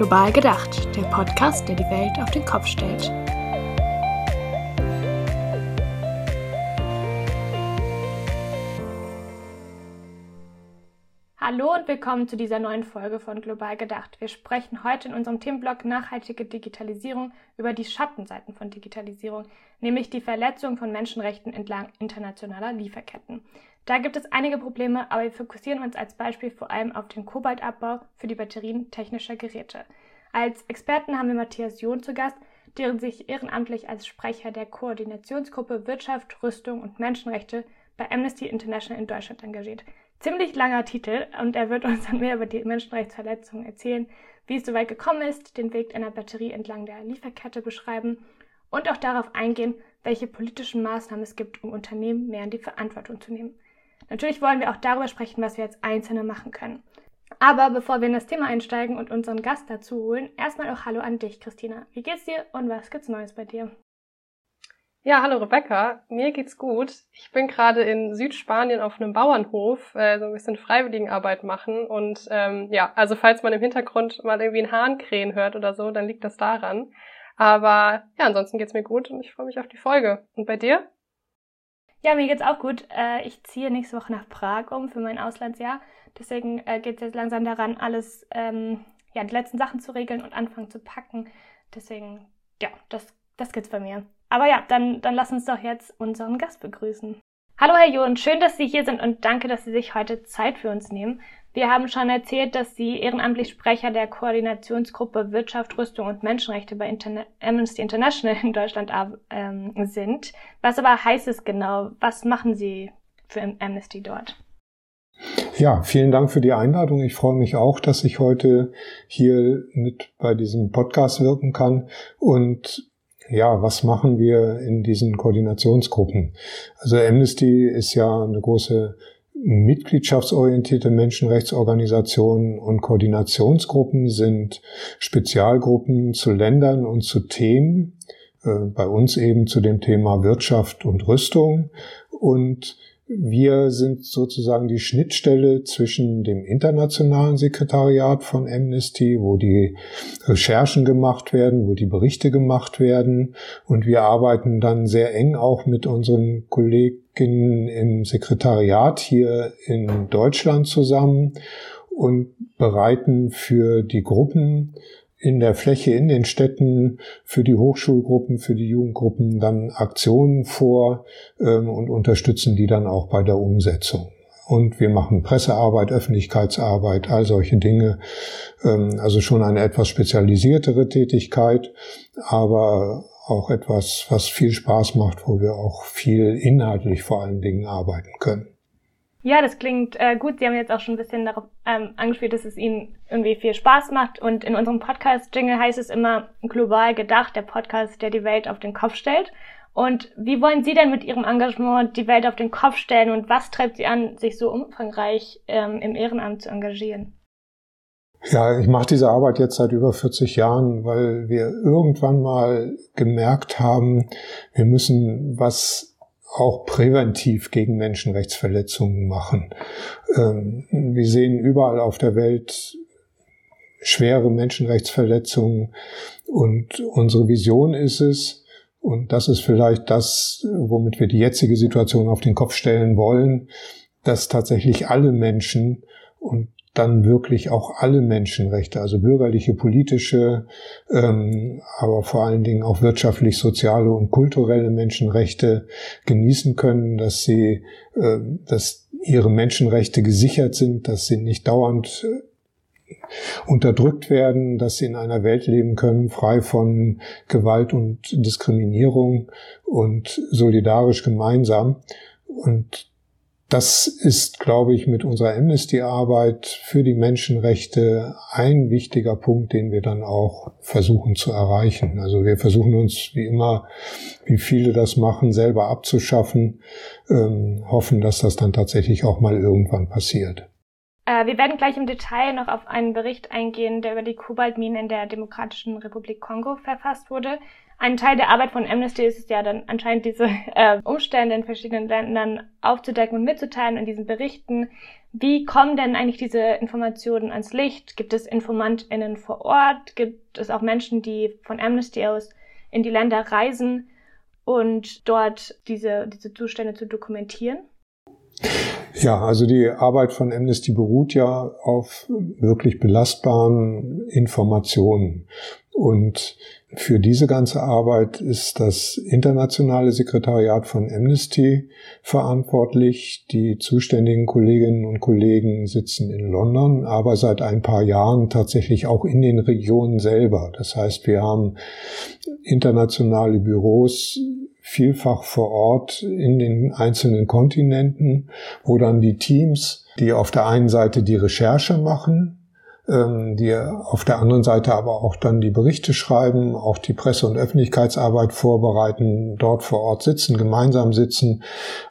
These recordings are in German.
Global gedacht, der Podcast, der die Welt auf den Kopf stellt. Hallo und willkommen zu dieser neuen Folge von Global gedacht. Wir sprechen heute in unserem Themenblock Nachhaltige Digitalisierung über die Schattenseiten von Digitalisierung, nämlich die Verletzung von Menschenrechten entlang internationaler Lieferketten. Da gibt es einige Probleme, aber wir fokussieren uns als Beispiel vor allem auf den Kobaltabbau für die Batterien technischer Geräte. Als Experten haben wir Matthias John zu Gast, der sich ehrenamtlich als Sprecher der Koordinationsgruppe Wirtschaft, Rüstung und Menschenrechte bei Amnesty International in Deutschland engagiert. Ziemlich langer Titel und er wird uns dann mehr über die Menschenrechtsverletzungen erzählen, wie es so weit gekommen ist, den Weg einer Batterie entlang der Lieferkette beschreiben und auch darauf eingehen, welche politischen Maßnahmen es gibt, um Unternehmen mehr in die Verantwortung zu nehmen. Natürlich wollen wir auch darüber sprechen, was wir als Einzelne machen können. Aber bevor wir in das Thema einsteigen und unseren Gast dazu holen, erstmal auch Hallo an dich, Christina. Wie geht's dir und was gibt's Neues bei dir? Ja, hallo Rebecca. Mir geht's gut. Ich bin gerade in Südspanien auf einem Bauernhof, äh, so ein bisschen Freiwilligenarbeit machen. Und ähm, ja, also falls man im Hintergrund mal irgendwie einen Hahn krähen hört oder so, dann liegt das daran. Aber ja, ansonsten geht's mir gut und ich freue mich auf die Folge. Und bei dir? Ja, mir geht's auch gut. Äh, ich ziehe nächste Woche nach Prag um für mein Auslandsjahr. Deswegen äh, geht es jetzt langsam daran, alles, ähm, ja, die letzten Sachen zu regeln und anfangen zu packen. Deswegen, ja, das, das geht's bei mir. Aber ja, dann, dann lass uns doch jetzt unseren Gast begrüßen. Hallo Herr John, schön, dass Sie hier sind und danke, dass Sie sich heute Zeit für uns nehmen. Wir haben schon erzählt, dass Sie ehrenamtlich Sprecher der Koordinationsgruppe Wirtschaft, Rüstung und Menschenrechte bei Interna Amnesty International in Deutschland ähm, sind. Was aber heißt es genau? Was machen Sie für Amnesty dort? Ja, vielen Dank für die Einladung. Ich freue mich auch, dass ich heute hier mit bei diesem Podcast wirken kann. Und ja, was machen wir in diesen Koordinationsgruppen? Also Amnesty ist ja eine große Mitgliedschaftsorientierte Menschenrechtsorganisationen und Koordinationsgruppen sind Spezialgruppen zu Ländern und zu Themen, äh, bei uns eben zu dem Thema Wirtschaft und Rüstung. Und wir sind sozusagen die Schnittstelle zwischen dem internationalen Sekretariat von Amnesty, wo die Recherchen gemacht werden, wo die Berichte gemacht werden. Und wir arbeiten dann sehr eng auch mit unseren Kolleginnen im Sekretariat hier in Deutschland zusammen und bereiten für die Gruppen in der Fläche, in den Städten für die Hochschulgruppen, für die Jugendgruppen dann Aktionen vor ähm, und unterstützen die dann auch bei der Umsetzung. Und wir machen Pressearbeit, Öffentlichkeitsarbeit, all solche Dinge. Ähm, also schon eine etwas spezialisiertere Tätigkeit, aber auch etwas, was viel Spaß macht, wo wir auch viel inhaltlich vor allen Dingen arbeiten können. Ja, das klingt äh, gut. Sie haben jetzt auch schon ein bisschen darauf ähm, angespielt, dass es Ihnen irgendwie viel Spaß macht. Und in unserem Podcast-Jingle heißt es immer global gedacht, der Podcast, der die Welt auf den Kopf stellt. Und wie wollen Sie denn mit Ihrem Engagement die Welt auf den Kopf stellen und was treibt Sie an, sich so umfangreich ähm, im Ehrenamt zu engagieren? Ja, ich mache diese Arbeit jetzt seit über 40 Jahren, weil wir irgendwann mal gemerkt haben, wir müssen was auch präventiv gegen Menschenrechtsverletzungen machen. Ähm, wir sehen überall auf der Welt schwere Menschenrechtsverletzungen und unsere Vision ist es, und das ist vielleicht das, womit wir die jetzige Situation auf den Kopf stellen wollen, dass tatsächlich alle Menschen und dann wirklich auch alle Menschenrechte, also bürgerliche, politische, ähm, aber vor allen Dingen auch wirtschaftlich, soziale und kulturelle Menschenrechte genießen können, dass sie, äh, dass ihre Menschenrechte gesichert sind, dass sie nicht dauernd äh, unterdrückt werden, dass sie in einer Welt leben können, frei von Gewalt und Diskriminierung und solidarisch gemeinsam. Und das ist, glaube ich, mit unserer Amnesty-Arbeit für die Menschenrechte ein wichtiger Punkt, den wir dann auch versuchen zu erreichen. Also wir versuchen uns, wie immer, wie viele das machen, selber abzuschaffen, ähm, hoffen, dass das dann tatsächlich auch mal irgendwann passiert. Äh, wir werden gleich im Detail noch auf einen Bericht eingehen, der über die Kobaltminen in der Demokratischen Republik Kongo verfasst wurde. Ein Teil der Arbeit von Amnesty ist es ja dann anscheinend diese äh, Umstände in verschiedenen Ländern aufzudecken und mitzuteilen in diesen Berichten. Wie kommen denn eigentlich diese Informationen ans Licht? Gibt es InformantInnen vor Ort? Gibt es auch Menschen, die von Amnesty aus in die Länder reisen und dort diese, diese Zustände zu dokumentieren? Ja, also die Arbeit von Amnesty beruht ja auf wirklich belastbaren Informationen. Und für diese ganze Arbeit ist das internationale Sekretariat von Amnesty verantwortlich. Die zuständigen Kolleginnen und Kollegen sitzen in London, aber seit ein paar Jahren tatsächlich auch in den Regionen selber. Das heißt, wir haben internationale Büros vielfach vor Ort in den einzelnen Kontinenten, wo dann die Teams, die auf der einen Seite die Recherche machen, ähm, die auf der anderen Seite aber auch dann die Berichte schreiben, auch die Presse- und Öffentlichkeitsarbeit vorbereiten, dort vor Ort sitzen, gemeinsam sitzen,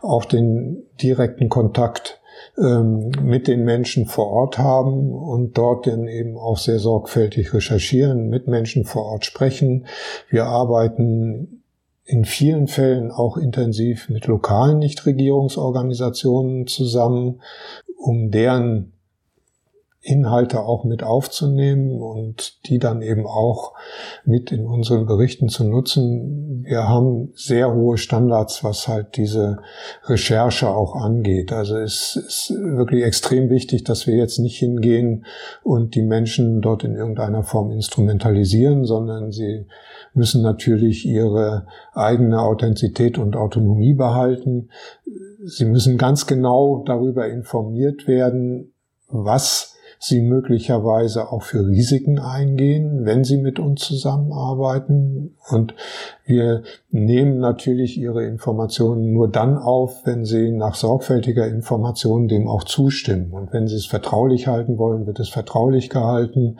auch den direkten Kontakt ähm, mit den Menschen vor Ort haben und dort dann eben auch sehr sorgfältig recherchieren, mit Menschen vor Ort sprechen. Wir arbeiten in vielen Fällen auch intensiv mit lokalen Nichtregierungsorganisationen zusammen, um deren Inhalte auch mit aufzunehmen und die dann eben auch mit in unseren Berichten zu nutzen. Wir haben sehr hohe Standards, was halt diese Recherche auch angeht. Also es ist wirklich extrem wichtig, dass wir jetzt nicht hingehen und die Menschen dort in irgendeiner Form instrumentalisieren, sondern sie müssen natürlich ihre eigene Authentizität und Autonomie behalten. Sie müssen ganz genau darüber informiert werden, was sie möglicherweise auch für Risiken eingehen, wenn sie mit uns zusammenarbeiten. Und wir nehmen natürlich ihre Informationen nur dann auf, wenn sie nach sorgfältiger Information dem auch zustimmen. Und wenn sie es vertraulich halten wollen, wird es vertraulich gehalten.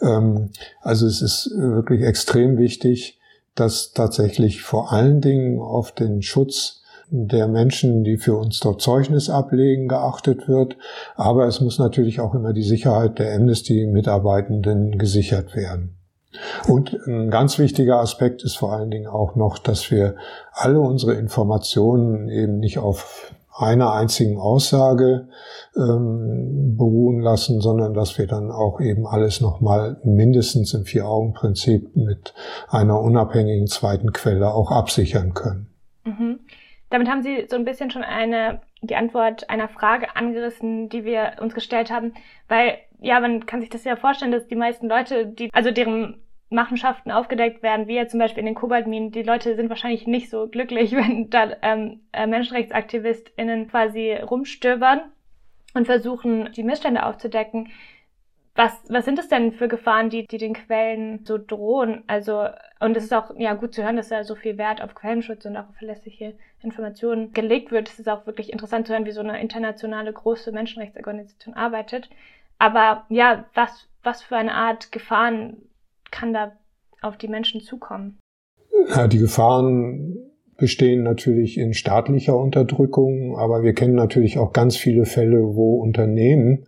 Ähm, also es ist wirklich extrem wichtig, dass tatsächlich vor allen Dingen auf den Schutz der Menschen, die für uns dort Zeugnis ablegen, geachtet wird. Aber es muss natürlich auch immer die Sicherheit der Amnesty-Mitarbeitenden gesichert werden. Und ein ganz wichtiger Aspekt ist vor allen Dingen auch noch, dass wir alle unsere Informationen eben nicht auf einer einzigen Aussage ähm, beruhen lassen, sondern dass wir dann auch eben alles nochmal mindestens im Vier-Augen-Prinzip mit einer unabhängigen zweiten Quelle auch absichern können. Mhm. Damit haben Sie so ein bisschen schon eine, die Antwort einer Frage angerissen, die wir uns gestellt haben, weil, ja, man kann sich das ja vorstellen, dass die meisten Leute, die, also deren Machenschaften aufgedeckt werden, wie jetzt zum Beispiel in den Kobaltminen, die Leute sind wahrscheinlich nicht so glücklich, wenn da ähm, äh, MenschenrechtsaktivistInnen quasi rumstöbern und versuchen, die Missstände aufzudecken. Was, was sind es denn für Gefahren, die, die den Quellen so drohen? Also, und es ist auch ja gut zu hören, dass da so viel Wert auf Quellenschutz und auch auf verlässliche Informationen gelegt wird. Es ist auch wirklich interessant zu hören, wie so eine internationale große Menschenrechtsorganisation arbeitet. Aber ja, was, was für eine Art Gefahren kann da auf die Menschen zukommen? Ja, die Gefahren bestehen natürlich in staatlicher Unterdrückung, aber wir kennen natürlich auch ganz viele Fälle, wo Unternehmen,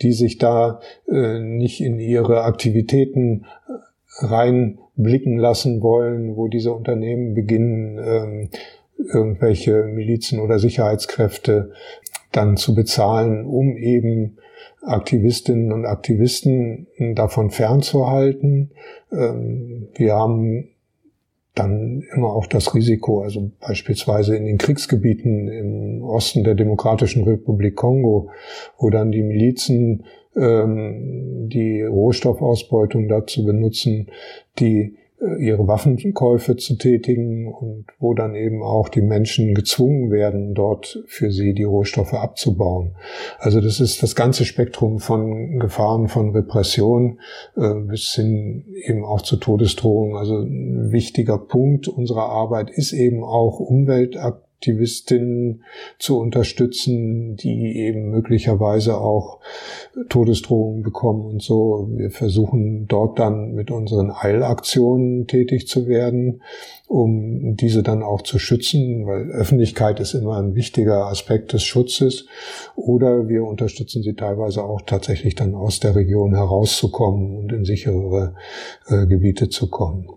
die sich da äh, nicht in ihre Aktivitäten äh, reinblicken lassen wollen, wo diese Unternehmen beginnen, ähm, irgendwelche Milizen oder Sicherheitskräfte dann zu bezahlen, um eben Aktivistinnen und Aktivisten davon fernzuhalten. Ähm, wir haben dann immer auch das Risiko, also beispielsweise in den Kriegsgebieten im Osten der Demokratischen Republik Kongo, wo dann die Milizen ähm, die Rohstoffausbeutung dazu benutzen, die ihre Waffenkäufe zu tätigen und wo dann eben auch die Menschen gezwungen werden, dort für sie die Rohstoffe abzubauen. Also das ist das ganze Spektrum von Gefahren von Repression äh, bis hin eben auch zu Todesdrohungen. Also ein wichtiger Punkt unserer Arbeit ist eben auch Umweltaktivismus Aktivistinnen zu unterstützen, die eben möglicherweise auch Todesdrohungen bekommen und so. Wir versuchen dort dann mit unseren Eilaktionen tätig zu werden, um diese dann auch zu schützen, weil Öffentlichkeit ist immer ein wichtiger Aspekt des Schutzes. Oder wir unterstützen sie teilweise auch tatsächlich dann aus der Region herauszukommen und in sicherere äh, Gebiete zu kommen.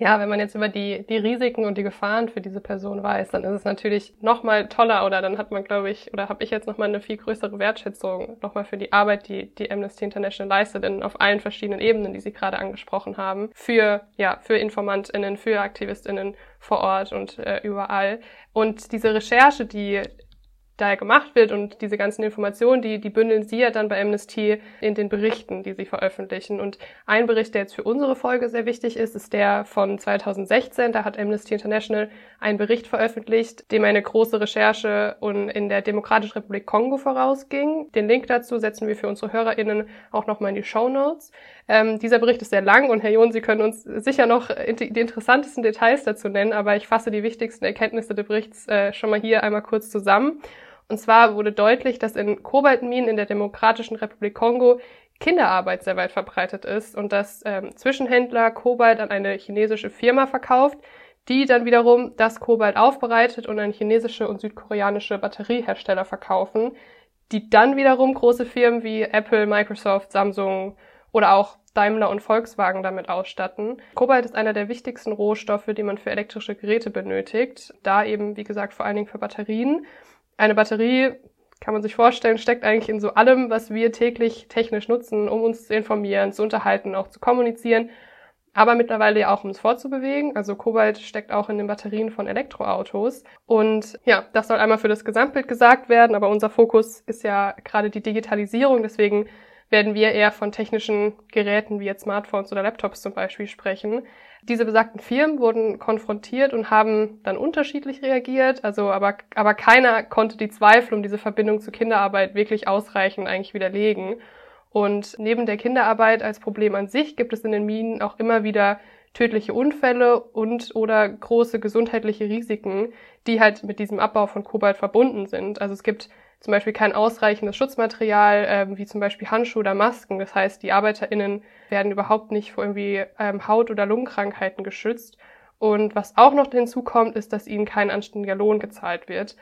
Ja, wenn man jetzt über die, die Risiken und die Gefahren für diese Person weiß, dann ist es natürlich nochmal toller oder dann hat man, glaube ich, oder habe ich jetzt nochmal eine viel größere Wertschätzung nochmal für die Arbeit, die die Amnesty International leistet, in, auf allen verschiedenen Ebenen, die Sie gerade angesprochen haben, für, ja, für InformantInnen, für AktivistInnen vor Ort und äh, überall. Und diese Recherche, die da gemacht wird und diese ganzen Informationen, die, die bündeln sie ja dann bei Amnesty in den Berichten, die sie veröffentlichen. Und ein Bericht, der jetzt für unsere Folge sehr wichtig ist, ist der von 2016. Da hat Amnesty International einen Bericht veröffentlicht, dem eine große Recherche in der Demokratischen Republik Kongo vorausging. Den Link dazu setzen wir für unsere HörerInnen auch nochmal in die Show Notes. Ähm, dieser Bericht ist sehr lang und Herr John, Sie können uns sicher noch die interessantesten Details dazu nennen, aber ich fasse die wichtigsten Erkenntnisse des Berichts äh, schon mal hier einmal kurz zusammen. Und zwar wurde deutlich, dass in Kobaltminen in der Demokratischen Republik Kongo Kinderarbeit sehr weit verbreitet ist und dass ähm, Zwischenhändler Kobalt an eine chinesische Firma verkauft, die dann wiederum das Kobalt aufbereitet und an chinesische und südkoreanische Batteriehersteller verkaufen, die dann wiederum große Firmen wie Apple, Microsoft, Samsung oder auch Daimler und Volkswagen damit ausstatten. Kobalt ist einer der wichtigsten Rohstoffe, die man für elektrische Geräte benötigt, da eben, wie gesagt, vor allen Dingen für Batterien eine Batterie, kann man sich vorstellen, steckt eigentlich in so allem, was wir täglich technisch nutzen, um uns zu informieren, zu unterhalten, auch zu kommunizieren, aber mittlerweile ja auch um uns fortzubewegen. Also Kobalt steckt auch in den Batterien von Elektroautos. Und ja, das soll einmal für das Gesamtbild gesagt werden, aber unser Fokus ist ja gerade die Digitalisierung. Deswegen werden wir eher von technischen Geräten wie jetzt Smartphones oder Laptops zum Beispiel sprechen. Diese besagten Firmen wurden konfrontiert und haben dann unterschiedlich reagiert, also aber, aber keiner konnte die Zweifel um diese Verbindung zur Kinderarbeit wirklich ausreichend eigentlich widerlegen. Und neben der Kinderarbeit als Problem an sich gibt es in den Minen auch immer wieder tödliche Unfälle und oder große gesundheitliche Risiken, die halt mit diesem Abbau von Kobalt verbunden sind. Also es gibt zum Beispiel kein ausreichendes Schutzmaterial, ähm, wie zum Beispiel Handschuhe oder Masken. Das heißt, die ArbeiterInnen werden überhaupt nicht vor irgendwie ähm, Haut- oder Lungenkrankheiten geschützt. Und was auch noch hinzukommt, ist, dass ihnen kein anständiger Lohn gezahlt wird.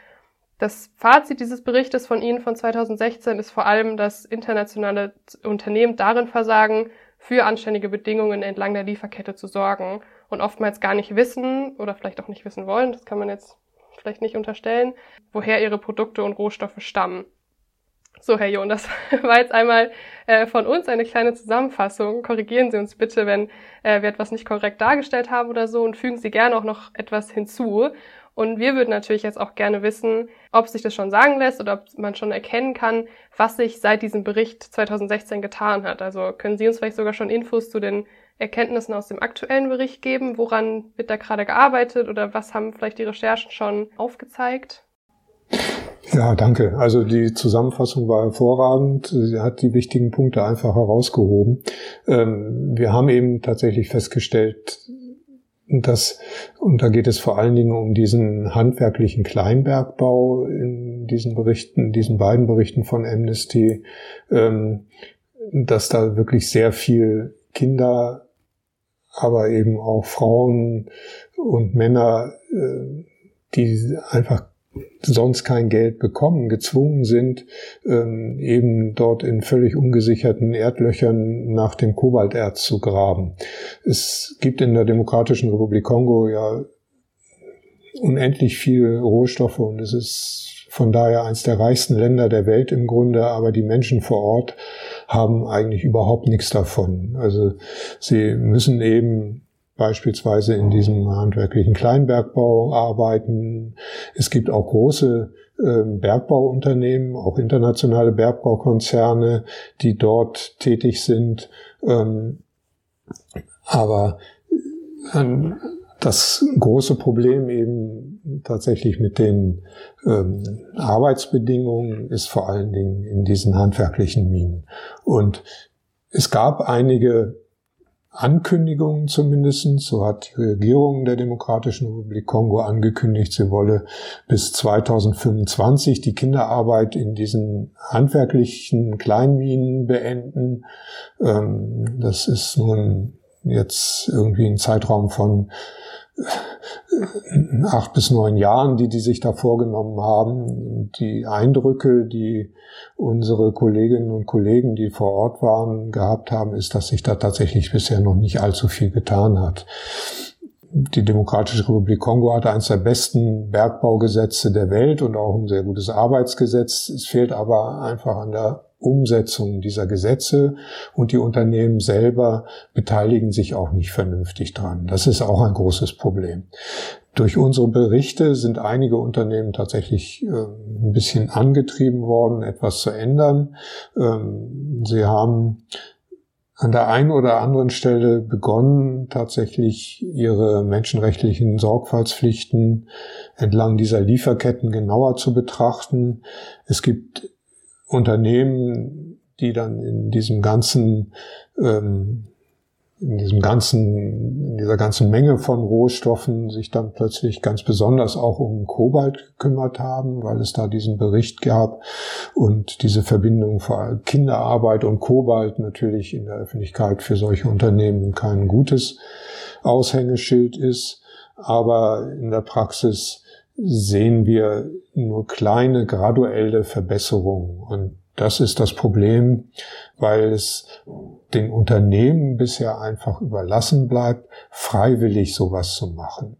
Das Fazit dieses Berichtes von Ihnen von 2016 ist vor allem, dass internationale Unternehmen darin versagen, für anständige Bedingungen entlang der Lieferkette zu sorgen und oftmals gar nicht wissen oder vielleicht auch nicht wissen wollen, das kann man jetzt vielleicht nicht unterstellen, woher ihre Produkte und Rohstoffe stammen. So, Herr John, das war jetzt einmal äh, von uns eine kleine Zusammenfassung. Korrigieren Sie uns bitte, wenn äh, wir etwas nicht korrekt dargestellt haben oder so und fügen Sie gerne auch noch etwas hinzu. Und wir würden natürlich jetzt auch gerne wissen, ob sich das schon sagen lässt oder ob man schon erkennen kann, was sich seit diesem Bericht 2016 getan hat. Also können Sie uns vielleicht sogar schon Infos zu den Erkenntnissen aus dem aktuellen Bericht geben? Woran wird da gerade gearbeitet oder was haben vielleicht die Recherchen schon aufgezeigt? Ja, danke. Also die Zusammenfassung war hervorragend. Sie hat die wichtigen Punkte einfach herausgehoben. Ähm, wir haben eben tatsächlich festgestellt, dass, und da geht es vor allen Dingen um diesen handwerklichen Kleinbergbau in diesen Berichten, diesen beiden Berichten von Amnesty, ähm, dass da wirklich sehr viel Kinder aber eben auch Frauen und Männer, äh, die einfach sonst kein Geld bekommen, gezwungen sind, ähm, eben dort in völlig ungesicherten Erdlöchern nach dem Kobalterz zu graben. Es gibt in der Demokratischen Republik Kongo ja unendlich viele Rohstoffe und es ist von daher eines der reichsten Länder der Welt im Grunde, aber die Menschen vor Ort haben eigentlich überhaupt nichts davon. Also sie müssen eben beispielsweise in diesem handwerklichen Kleinbergbau arbeiten. Es gibt auch große äh, Bergbauunternehmen, auch internationale Bergbaukonzerne, die dort tätig sind. Ähm, aber ähm, das große Problem eben tatsächlich mit den ähm, Arbeitsbedingungen ist vor allen Dingen in diesen handwerklichen Minen. Und es gab einige Ankündigungen zumindest. So hat die Regierung der Demokratischen Republik Kongo angekündigt, sie wolle bis 2025 die Kinderarbeit in diesen handwerklichen Kleinminen beenden. Ähm, das ist nun jetzt irgendwie ein Zeitraum von acht bis neun Jahren, die die sich da vorgenommen haben. Die Eindrücke, die unsere Kolleginnen und Kollegen, die vor Ort waren, gehabt haben, ist, dass sich da tatsächlich bisher noch nicht allzu viel getan hat. Die Demokratische Republik Kongo hat eines der besten Bergbaugesetze der Welt und auch ein sehr gutes Arbeitsgesetz. Es fehlt aber einfach an der Umsetzung dieser Gesetze und die Unternehmen selber beteiligen sich auch nicht vernünftig dran. Das ist auch ein großes Problem. Durch unsere Berichte sind einige Unternehmen tatsächlich äh, ein bisschen angetrieben worden, etwas zu ändern. Ähm, sie haben an der einen oder anderen Stelle begonnen, tatsächlich ihre menschenrechtlichen Sorgfaltspflichten entlang dieser Lieferketten genauer zu betrachten. Es gibt Unternehmen, die dann in diesem ganzen, ähm, in diesem ganzen, in dieser ganzen Menge von Rohstoffen sich dann plötzlich ganz besonders auch um Kobalt gekümmert haben, weil es da diesen Bericht gab und diese Verbindung vor Kinderarbeit und Kobalt natürlich in der Öffentlichkeit für solche Unternehmen kein gutes Aushängeschild ist. Aber in der Praxis sehen wir nur kleine graduelle Verbesserungen. Und das ist das Problem, weil es den Unternehmen bisher einfach überlassen bleibt, freiwillig sowas zu machen.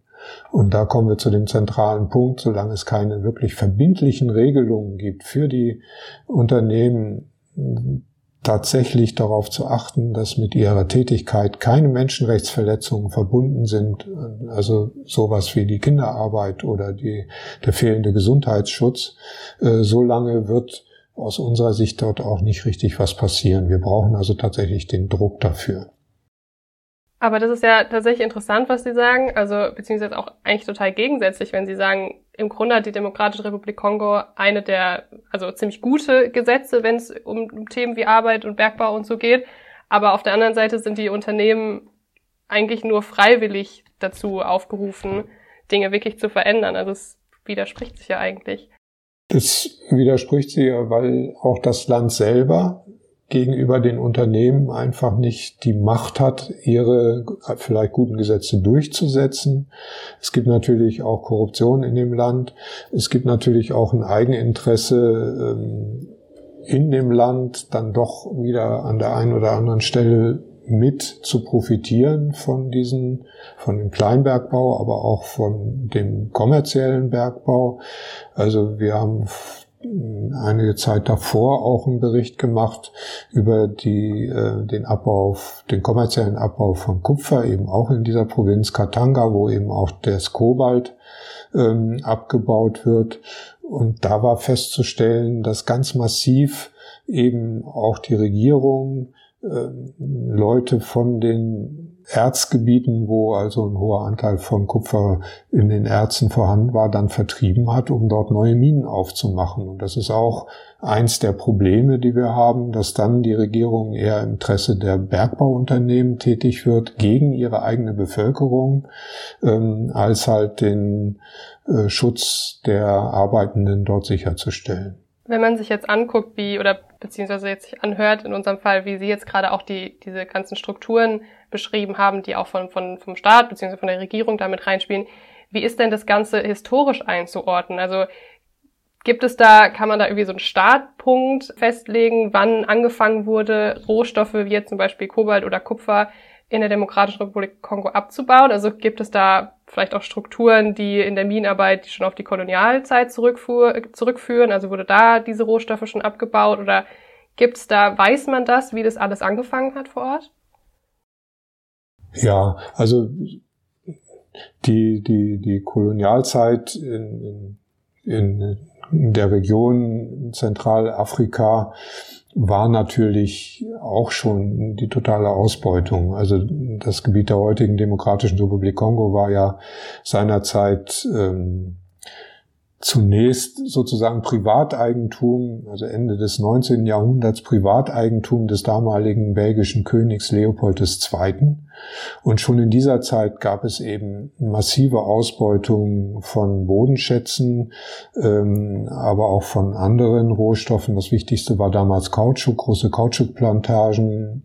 Und da kommen wir zu dem zentralen Punkt, solange es keine wirklich verbindlichen Regelungen gibt für die Unternehmen, tatsächlich darauf zu achten, dass mit ihrer Tätigkeit keine Menschenrechtsverletzungen verbunden sind, also sowas wie die Kinderarbeit oder die, der fehlende Gesundheitsschutz, äh, so lange wird aus unserer Sicht dort auch nicht richtig was passieren. Wir brauchen also tatsächlich den Druck dafür. Aber das ist ja tatsächlich interessant, was Sie sagen, also beziehungsweise auch eigentlich total gegensätzlich, wenn Sie sagen, im Grunde hat die Demokratische Republik Kongo eine der, also ziemlich gute Gesetze, wenn es um Themen wie Arbeit und Bergbau und so geht. Aber auf der anderen Seite sind die Unternehmen eigentlich nur freiwillig dazu aufgerufen, Dinge wirklich zu verändern. Also es widerspricht sich ja eigentlich. Das widerspricht sich ja, weil auch das Land selber gegenüber den Unternehmen einfach nicht die Macht hat, ihre vielleicht guten Gesetze durchzusetzen. Es gibt natürlich auch Korruption in dem Land. Es gibt natürlich auch ein Eigeninteresse ähm, in dem Land, dann doch wieder an der einen oder anderen Stelle mit zu profitieren von diesen, von dem Kleinbergbau, aber auch von dem kommerziellen Bergbau. Also wir haben einige Zeit davor auch einen Bericht gemacht über die, äh, den Abbau, den kommerziellen Abbau von Kupfer, eben auch in dieser Provinz Katanga, wo eben auch das Kobalt ähm, abgebaut wird. Und da war festzustellen, dass ganz massiv eben auch die Regierung äh, Leute von den Erzgebieten, wo also ein hoher Anteil von Kupfer in den Erzen vorhanden war, dann vertrieben hat, um dort neue Minen aufzumachen. Und das ist auch eins der Probleme, die wir haben, dass dann die Regierung eher im Interesse der Bergbauunternehmen tätig wird, gegen ihre eigene Bevölkerung, ähm, als halt den äh, Schutz der Arbeitenden dort sicherzustellen. Wenn man sich jetzt anguckt, wie, oder beziehungsweise jetzt sich anhört, in unserem Fall, wie Sie jetzt gerade auch die, diese ganzen Strukturen beschrieben haben, die auch von, von, vom Staat beziehungsweise von der Regierung damit reinspielen, wie ist denn das Ganze historisch einzuordnen? Also gibt es da, kann man da irgendwie so einen Startpunkt festlegen, wann angefangen wurde, Rohstoffe wie jetzt zum Beispiel Kobalt oder Kupfer in der Demokratischen Republik Kongo abzubauen? Also gibt es da vielleicht auch Strukturen, die in der Minenarbeit schon auf die Kolonialzeit zurückführen? Also wurde da diese Rohstoffe schon abgebaut oder gibt es da, weiß man das, wie das alles angefangen hat vor Ort? Ja, also die, die, die Kolonialzeit in, in, in der Region Zentralafrika war natürlich auch schon die totale Ausbeutung. Also das Gebiet der heutigen Demokratischen Republik Kongo war ja seinerzeit ähm, zunächst sozusagen Privateigentum, also Ende des 19. Jahrhunderts Privateigentum des damaligen belgischen Königs Leopold II. Und schon in dieser Zeit gab es eben massive Ausbeutung von Bodenschätzen, ähm, aber auch von anderen Rohstoffen. Das Wichtigste war damals Kautschuk, große Kautschukplantagen,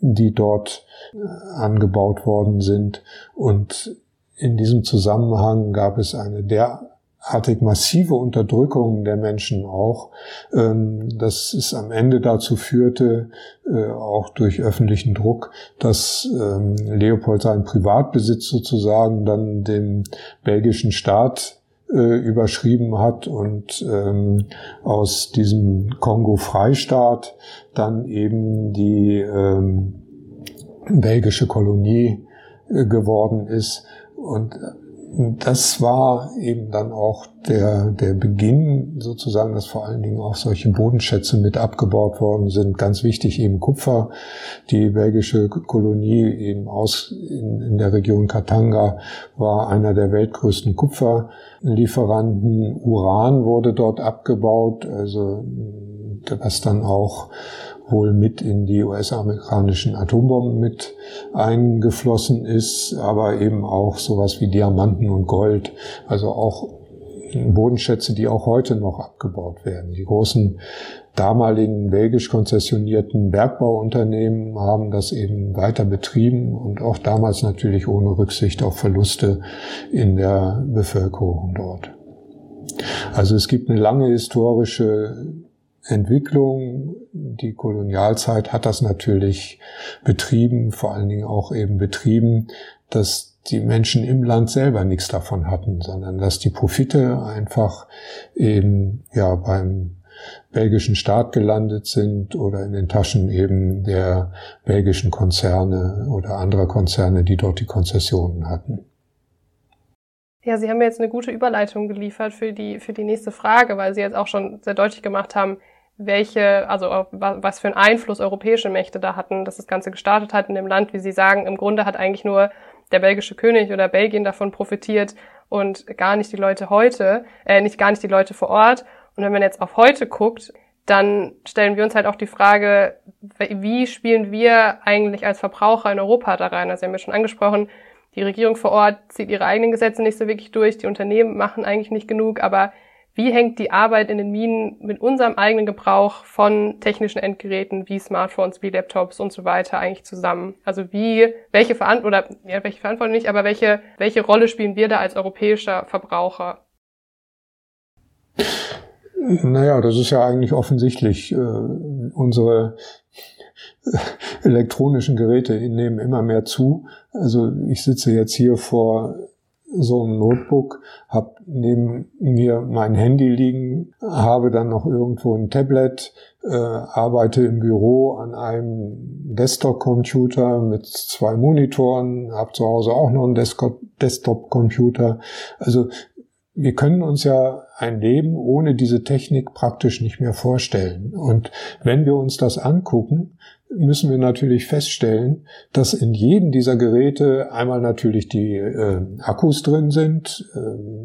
die dort äh, angebaut worden sind. Und in diesem Zusammenhang gab es eine der artig massive Unterdrückung der Menschen auch, ähm, dass es am Ende dazu führte, äh, auch durch öffentlichen Druck, dass ähm, Leopold seinen Privatbesitz sozusagen dann dem belgischen Staat äh, überschrieben hat und ähm, aus diesem Kongo-Freistaat dann eben die belgische Kolonie äh, geworden ist. Und das war eben dann auch der, der Beginn sozusagen, dass vor allen Dingen auch solche Bodenschätze mit abgebaut worden sind. Ganz wichtig eben Kupfer. Die belgische Kolonie eben aus in, in der Region Katanga war einer der weltgrößten Kupferlieferanten. Uran wurde dort abgebaut, also was dann auch wohl mit in die US-amerikanischen Atombomben mit eingeflossen ist, aber eben auch sowas wie Diamanten und Gold, also auch Bodenschätze, die auch heute noch abgebaut werden. Die großen damaligen belgisch konzessionierten Bergbauunternehmen haben das eben weiter betrieben und auch damals natürlich ohne Rücksicht auf Verluste in der Bevölkerung dort. Also es gibt eine lange historische Entwicklung. Die Kolonialzeit hat das natürlich betrieben, vor allen Dingen auch eben betrieben, dass die Menschen im Land selber nichts davon hatten, sondern dass die Profite einfach eben ja beim belgischen Staat gelandet sind oder in den Taschen eben der belgischen Konzerne oder anderer Konzerne, die dort die Konzessionen hatten. Ja, Sie haben jetzt eine gute Überleitung geliefert für die, für die nächste Frage, weil Sie jetzt auch schon sehr deutlich gemacht haben, welche, also was für einen Einfluss europäische Mächte da hatten, dass das Ganze gestartet hat in dem Land, wie Sie sagen, im Grunde hat eigentlich nur der belgische König oder Belgien davon profitiert und gar nicht die Leute heute, äh, nicht gar nicht die Leute vor Ort. Und wenn man jetzt auf heute guckt, dann stellen wir uns halt auch die Frage, wie spielen wir eigentlich als Verbraucher in Europa da rein? Also wir haben ja schon angesprochen, die Regierung vor Ort zieht ihre eigenen Gesetze nicht so wirklich durch, die Unternehmen machen eigentlich nicht genug, aber wie hängt die Arbeit in den Minen mit unserem eigenen Gebrauch von technischen Endgeräten wie Smartphones, wie Laptops und so weiter eigentlich zusammen? Also wie, welche Verantwortung, oder ja, welche Verantwortung nicht, aber welche, welche Rolle spielen wir da als europäischer Verbraucher? Naja, das ist ja eigentlich offensichtlich. Äh, unsere elektronischen Geräte nehmen immer mehr zu. Also ich sitze jetzt hier vor so ein Notebook, habe neben mir mein Handy liegen, habe dann noch irgendwo ein Tablet, äh, arbeite im Büro an einem Desktop-Computer mit zwei Monitoren, habe zu Hause auch noch einen Desktop-Computer. Also wir können uns ja ein Leben ohne diese Technik praktisch nicht mehr vorstellen. Und wenn wir uns das angucken, müssen wir natürlich feststellen, dass in jedem dieser Geräte einmal natürlich die äh, Akkus drin sind, äh,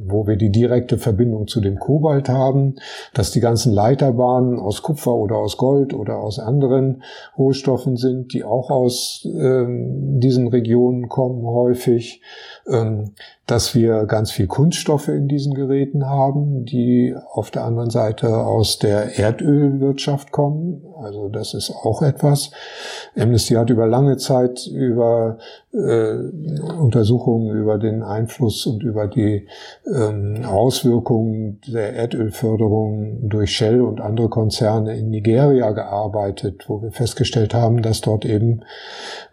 wo wir die direkte Verbindung zu dem Kobalt haben, dass die ganzen Leiterbahnen aus Kupfer oder aus Gold oder aus anderen Rohstoffen sind, die auch aus äh, diesen Regionen kommen häufig, ähm, dass wir ganz viel Kunststoffe in diesen Geräten haben, die auf der anderen Seite aus der Erdölwirtschaft kommen. Also das ist auch etwas. Amnesty hat über lange Zeit über äh, Untersuchungen über den Einfluss und über die ähm, Auswirkungen der Erdölförderung durch Shell und andere Konzerne in Nigeria gearbeitet, wo wir festgestellt haben, dass dort eben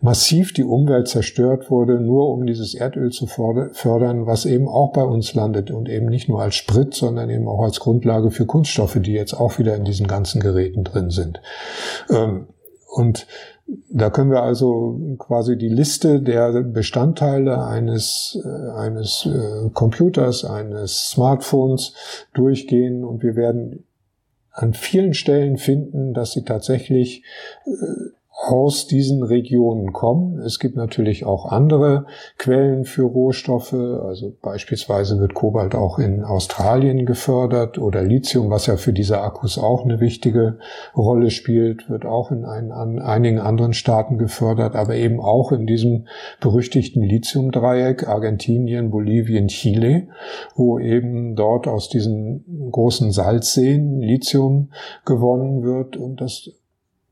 massiv die Umwelt zerstört wurde, nur um dieses Erdöl zu fördern, was eben auch bei uns landet und eben nicht nur als Sprit, sondern eben auch als Grundlage für Kunststoffe, die jetzt auch wieder in diesen ganzen Geräten drin sind. Ähm, und da können wir also quasi die Liste der Bestandteile eines, äh, eines äh, Computers, eines Smartphones durchgehen. Und wir werden an vielen Stellen finden, dass sie tatsächlich äh, aus diesen Regionen kommen. Es gibt natürlich auch andere Quellen für Rohstoffe. Also beispielsweise wird Kobalt auch in Australien gefördert oder Lithium, was ja für diese Akkus auch eine wichtige Rolle spielt, wird auch in ein, an einigen anderen Staaten gefördert, aber eben auch in diesem berüchtigten Lithiumdreieck Argentinien, Bolivien, Chile, wo eben dort aus diesen großen Salzseen Lithium gewonnen wird und das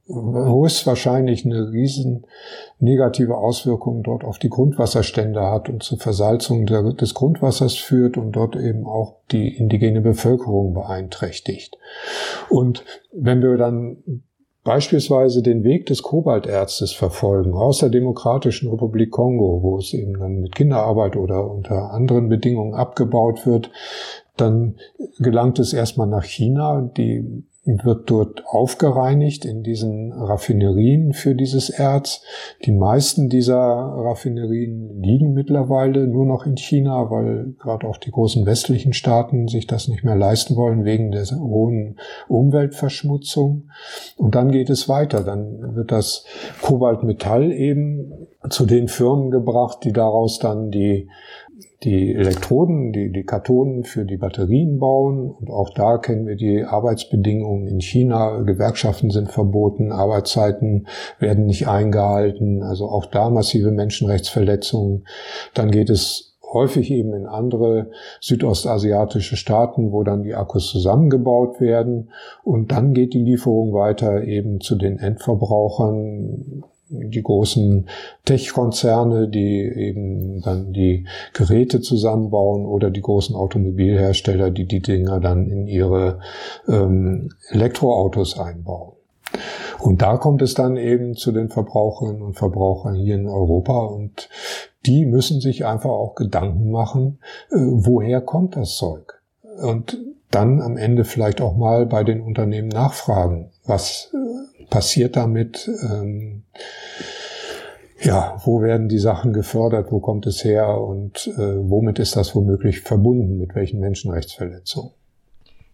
höchstwahrscheinlich eine riesen negative Auswirkung dort auf die Grundwasserstände hat und zur Versalzung des Grundwassers führt und dort eben auch die indigene Bevölkerung beeinträchtigt. Und wenn wir dann beispielsweise den Weg des Kobaltärztes verfolgen aus der Demokratischen Republik Kongo, wo es eben dann mit Kinderarbeit oder unter anderen Bedingungen abgebaut wird, dann gelangt es erstmal nach China. Die wird dort aufgereinigt in diesen Raffinerien für dieses Erz. Die meisten dieser Raffinerien liegen mittlerweile nur noch in China, weil gerade auch die großen westlichen Staaten sich das nicht mehr leisten wollen wegen der hohen Umweltverschmutzung. Und dann geht es weiter. Dann wird das Kobaltmetall eben zu den Firmen gebracht, die daraus dann die die Elektroden, die, die Kathoden für die Batterien bauen. Und auch da kennen wir die Arbeitsbedingungen in China. Gewerkschaften sind verboten, Arbeitszeiten werden nicht eingehalten. Also auch da massive Menschenrechtsverletzungen. Dann geht es häufig eben in andere südostasiatische Staaten, wo dann die Akkus zusammengebaut werden. Und dann geht die Lieferung weiter eben zu den Endverbrauchern die großen Tech-Konzerne, die eben dann die Geräte zusammenbauen oder die großen Automobilhersteller, die die Dinger dann in ihre ähm, Elektroautos einbauen. Und da kommt es dann eben zu den Verbraucherinnen und Verbrauchern hier in Europa und die müssen sich einfach auch Gedanken machen, äh, woher kommt das Zeug? Und dann am Ende vielleicht auch mal bei den Unternehmen nachfragen, was äh, passiert damit? Ähm, ja, wo werden die Sachen gefördert? Wo kommt es her? Und äh, womit ist das womöglich verbunden? Mit welchen Menschenrechtsverletzungen?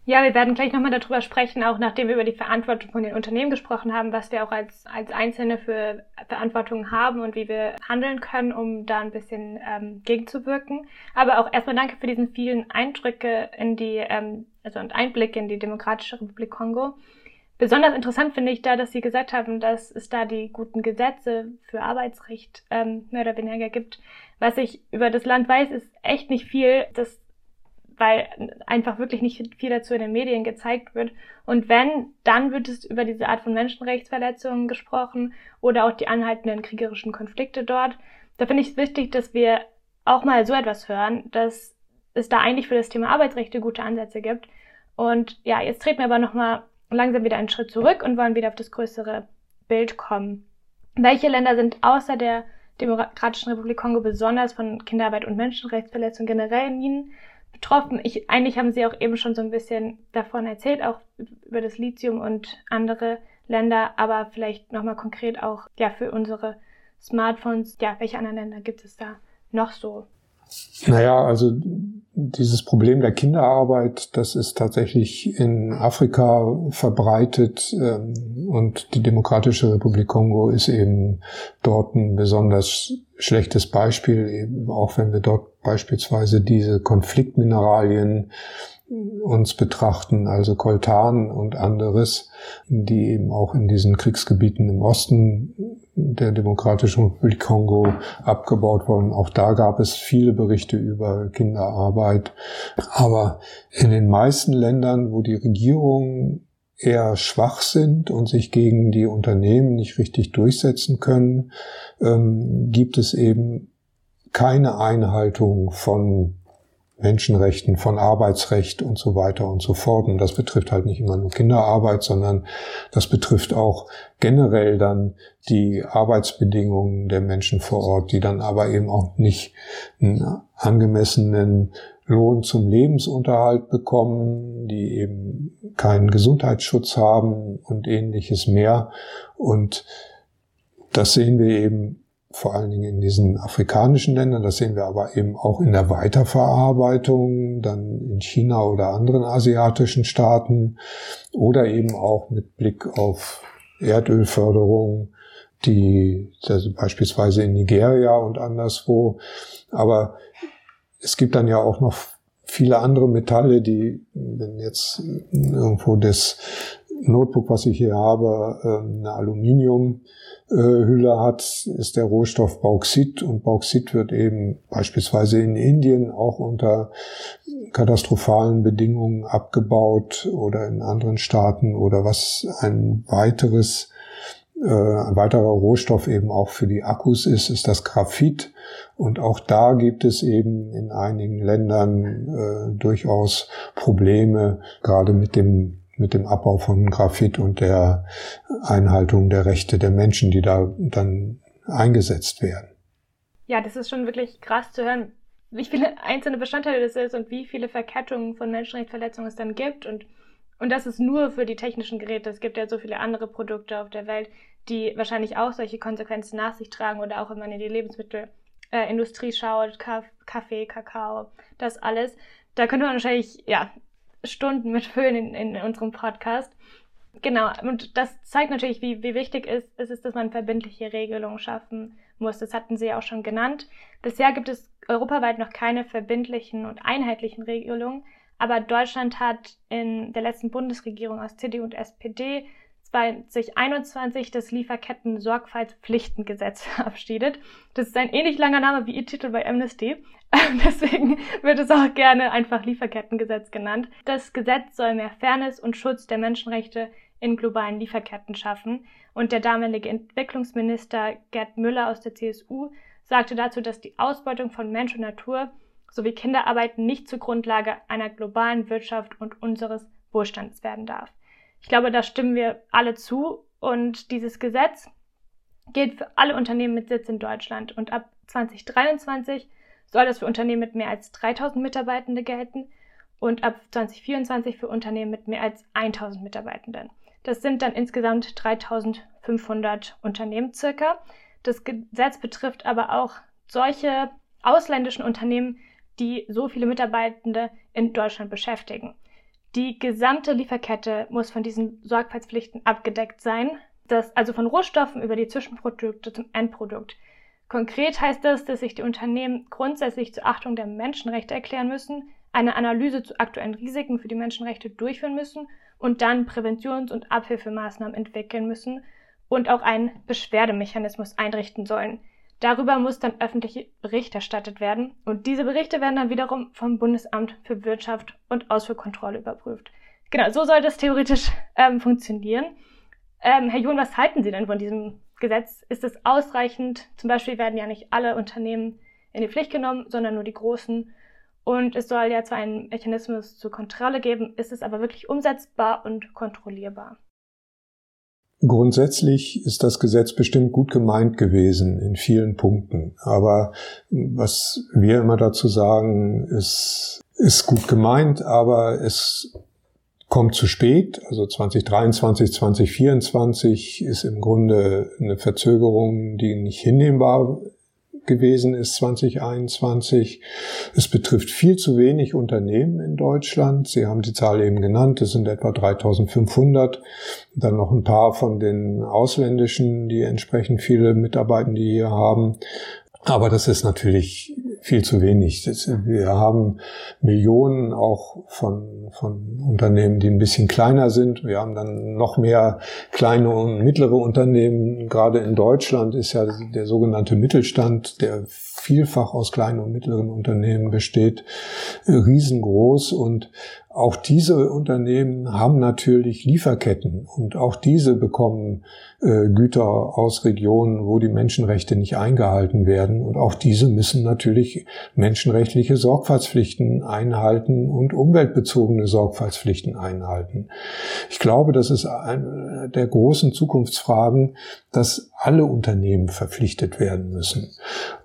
Ja, wir werden gleich nochmal darüber sprechen, auch nachdem wir über die Verantwortung von den Unternehmen gesprochen haben, was wir auch als, als Einzelne für Verantwortung haben und wie wir handeln können, um da ein bisschen ähm, gegenzuwirken. Aber auch erstmal danke für diesen vielen Eindrücke in die, ähm, also und Einblicke in die Demokratische Republik Kongo. Besonders interessant finde ich da, dass Sie gesagt haben, dass es da die guten Gesetze für Arbeitsrecht ähm, mehr oder weniger gibt. Was ich über das Land weiß, ist echt nicht viel, das, weil einfach wirklich nicht viel dazu in den Medien gezeigt wird. Und wenn, dann wird es über diese Art von Menschenrechtsverletzungen gesprochen oder auch die anhaltenden kriegerischen Konflikte dort. Da finde ich es wichtig, dass wir auch mal so etwas hören, dass es da eigentlich für das Thema Arbeitsrechte gute Ansätze gibt. Und ja, jetzt treten wir aber nochmal langsam wieder einen Schritt zurück und wollen wieder auf das größere Bild kommen. Welche Länder sind außer der Demokratischen Republik Kongo besonders von Kinderarbeit und Menschenrechtsverletzungen generell in Minen betroffen? Ich, eigentlich haben Sie auch eben schon so ein bisschen davon erzählt, auch über das Lithium und andere Länder, aber vielleicht nochmal konkret auch ja für unsere Smartphones. Ja, welche anderen Länder gibt es da noch so? Naja, also dieses Problem der Kinderarbeit, das ist tatsächlich in Afrika verbreitet ähm, und die Demokratische Republik Kongo ist eben dort ein besonders schlechtes Beispiel, eben auch wenn wir dort beispielsweise diese Konfliktmineralien uns betrachten, also Koltan und anderes, die eben auch in diesen Kriegsgebieten im Osten der Demokratischen Republik Kongo abgebaut wurden. Auch da gab es viele Berichte über Kinderarbeit. Aber in den meisten Ländern, wo die Regierungen eher schwach sind und sich gegen die Unternehmen nicht richtig durchsetzen können, ähm, gibt es eben keine Einhaltung von Menschenrechten, von Arbeitsrecht und so weiter und so fort. Und das betrifft halt nicht immer nur Kinderarbeit, sondern das betrifft auch generell dann die Arbeitsbedingungen der Menschen vor Ort, die dann aber eben auch nicht einen angemessenen Lohn zum Lebensunterhalt bekommen, die eben keinen Gesundheitsschutz haben und ähnliches mehr. Und das sehen wir eben vor allen Dingen in diesen afrikanischen Ländern. Das sehen wir aber eben auch in der Weiterverarbeitung, dann in China oder anderen asiatischen Staaten oder eben auch mit Blick auf Erdölförderung die beispielsweise in Nigeria und anderswo. Aber es gibt dann ja auch noch viele andere Metalle, die, wenn jetzt irgendwo das Notebook, was ich hier habe, ähm, eine Aluminiumhülle hat, ist der Rohstoff Bauxit und Bauxit wird eben beispielsweise in Indien auch unter katastrophalen Bedingungen abgebaut oder in anderen Staaten oder was ein weiteres äh, ein weiterer Rohstoff eben auch für die Akkus ist, ist das Graphit. Und auch da gibt es eben in einigen Ländern äh, durchaus Probleme, gerade mit dem mit dem Abbau von Graphit und der Einhaltung der Rechte der Menschen, die da dann eingesetzt werden. Ja, das ist schon wirklich krass zu hören, wie viele einzelne Bestandteile das ist und wie viele Verkettungen von Menschenrechtsverletzungen es dann gibt und und das ist nur für die technischen Geräte. Es gibt ja so viele andere Produkte auf der Welt, die wahrscheinlich auch solche Konsequenzen nach sich tragen oder auch wenn man in die Lebensmittelindustrie äh, schaut, Kaffee, Kakao, das alles. Da könnte man wahrscheinlich, ja, Stunden mitfüllen in, in unserem Podcast. Genau, und das zeigt natürlich, wie, wie wichtig es ist, dass man verbindliche Regelungen schaffen muss. Das hatten Sie ja auch schon genannt. Bisher gibt es europaweit noch keine verbindlichen und einheitlichen Regelungen, aber Deutschland hat in der letzten Bundesregierung aus CDU und SPD 2021 das Lieferketten-Sorgfaltspflichtengesetz verabschiedet. Das ist ein ähnlich langer Name wie Ihr Titel bei Amnesty. Deswegen wird es auch gerne einfach Lieferkettengesetz genannt. Das Gesetz soll mehr Fairness und Schutz der Menschenrechte in globalen Lieferketten schaffen. Und der damalige Entwicklungsminister Gerd Müller aus der CSU sagte dazu, dass die Ausbeutung von Mensch und Natur sowie Kinderarbeit nicht zur Grundlage einer globalen Wirtschaft und unseres Wohlstands werden darf. Ich glaube, da stimmen wir alle zu. Und dieses Gesetz gilt für alle Unternehmen mit Sitz in Deutschland. Und ab 2023 soll das für Unternehmen mit mehr als 3000 Mitarbeitende gelten und ab 2024 für Unternehmen mit mehr als 1000 Mitarbeitenden. Das sind dann insgesamt 3500 Unternehmen circa. Das Gesetz betrifft aber auch solche ausländischen Unternehmen, die so viele Mitarbeitende in Deutschland beschäftigen. Die gesamte Lieferkette muss von diesen Sorgfaltspflichten abgedeckt sein. Das also von Rohstoffen über die Zwischenprodukte zum Endprodukt. Konkret heißt das, dass sich die Unternehmen grundsätzlich zur Achtung der Menschenrechte erklären müssen, eine Analyse zu aktuellen Risiken für die Menschenrechte durchführen müssen und dann Präventions- und Abhilfemaßnahmen entwickeln müssen und auch einen Beschwerdemechanismus einrichten sollen. Darüber muss dann öffentlich Bericht erstattet werden und diese Berichte werden dann wiederum vom Bundesamt für Wirtschaft und Ausfuhrkontrolle überprüft. Genau, so soll das theoretisch ähm, funktionieren. Ähm, Herr John, was halten Sie denn von diesem Gesetz? Ist es ausreichend? Zum Beispiel werden ja nicht alle Unternehmen in die Pflicht genommen, sondern nur die großen. Und es soll ja zwar einen Mechanismus zur Kontrolle geben, ist es aber wirklich umsetzbar und kontrollierbar? Grundsätzlich ist das Gesetz bestimmt gut gemeint gewesen in vielen Punkten. Aber was wir immer dazu sagen, ist, ist gut gemeint, aber es kommt zu spät. Also 2023, 2024 ist im Grunde eine Verzögerung, die nicht hinnehmbar gewesen ist 2021. Es betrifft viel zu wenig Unternehmen in Deutschland. Sie haben die Zahl eben genannt. Es sind etwa 3500. Dann noch ein paar von den ausländischen, die entsprechend viele Mitarbeiter, die hier haben. Aber das ist natürlich viel zu wenig. wir haben Millionen auch von, von Unternehmen, die ein bisschen kleiner sind. Wir haben dann noch mehr kleine und mittlere Unternehmen. Gerade in Deutschland ist ja der sogenannte Mittelstand, der vielfach aus kleinen und mittleren Unternehmen besteht, riesengroß. Und auch diese Unternehmen haben natürlich Lieferketten und auch diese bekommen äh, Güter aus Regionen, wo die Menschenrechte nicht eingehalten werden. Und auch diese müssen natürlich menschenrechtliche Sorgfaltspflichten einhalten und umweltbezogene Sorgfaltspflichten einhalten. Ich glaube, das ist eine der großen Zukunftsfragen, dass alle Unternehmen verpflichtet werden müssen.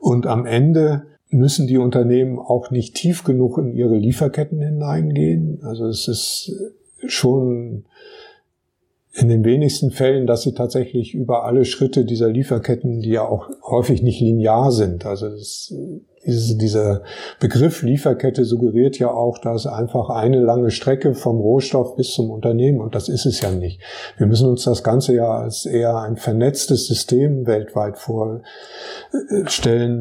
Und am Ende müssen die Unternehmen auch nicht tief genug in ihre Lieferketten hineingehen. Also es ist schon in den wenigsten Fällen, dass sie tatsächlich über alle Schritte dieser Lieferketten, die ja auch häufig nicht linear sind, also es dieser Begriff Lieferkette suggeriert ja auch, dass einfach eine lange Strecke vom Rohstoff bis zum Unternehmen und das ist es ja nicht. Wir müssen uns das Ganze ja als eher ein vernetztes System weltweit vorstellen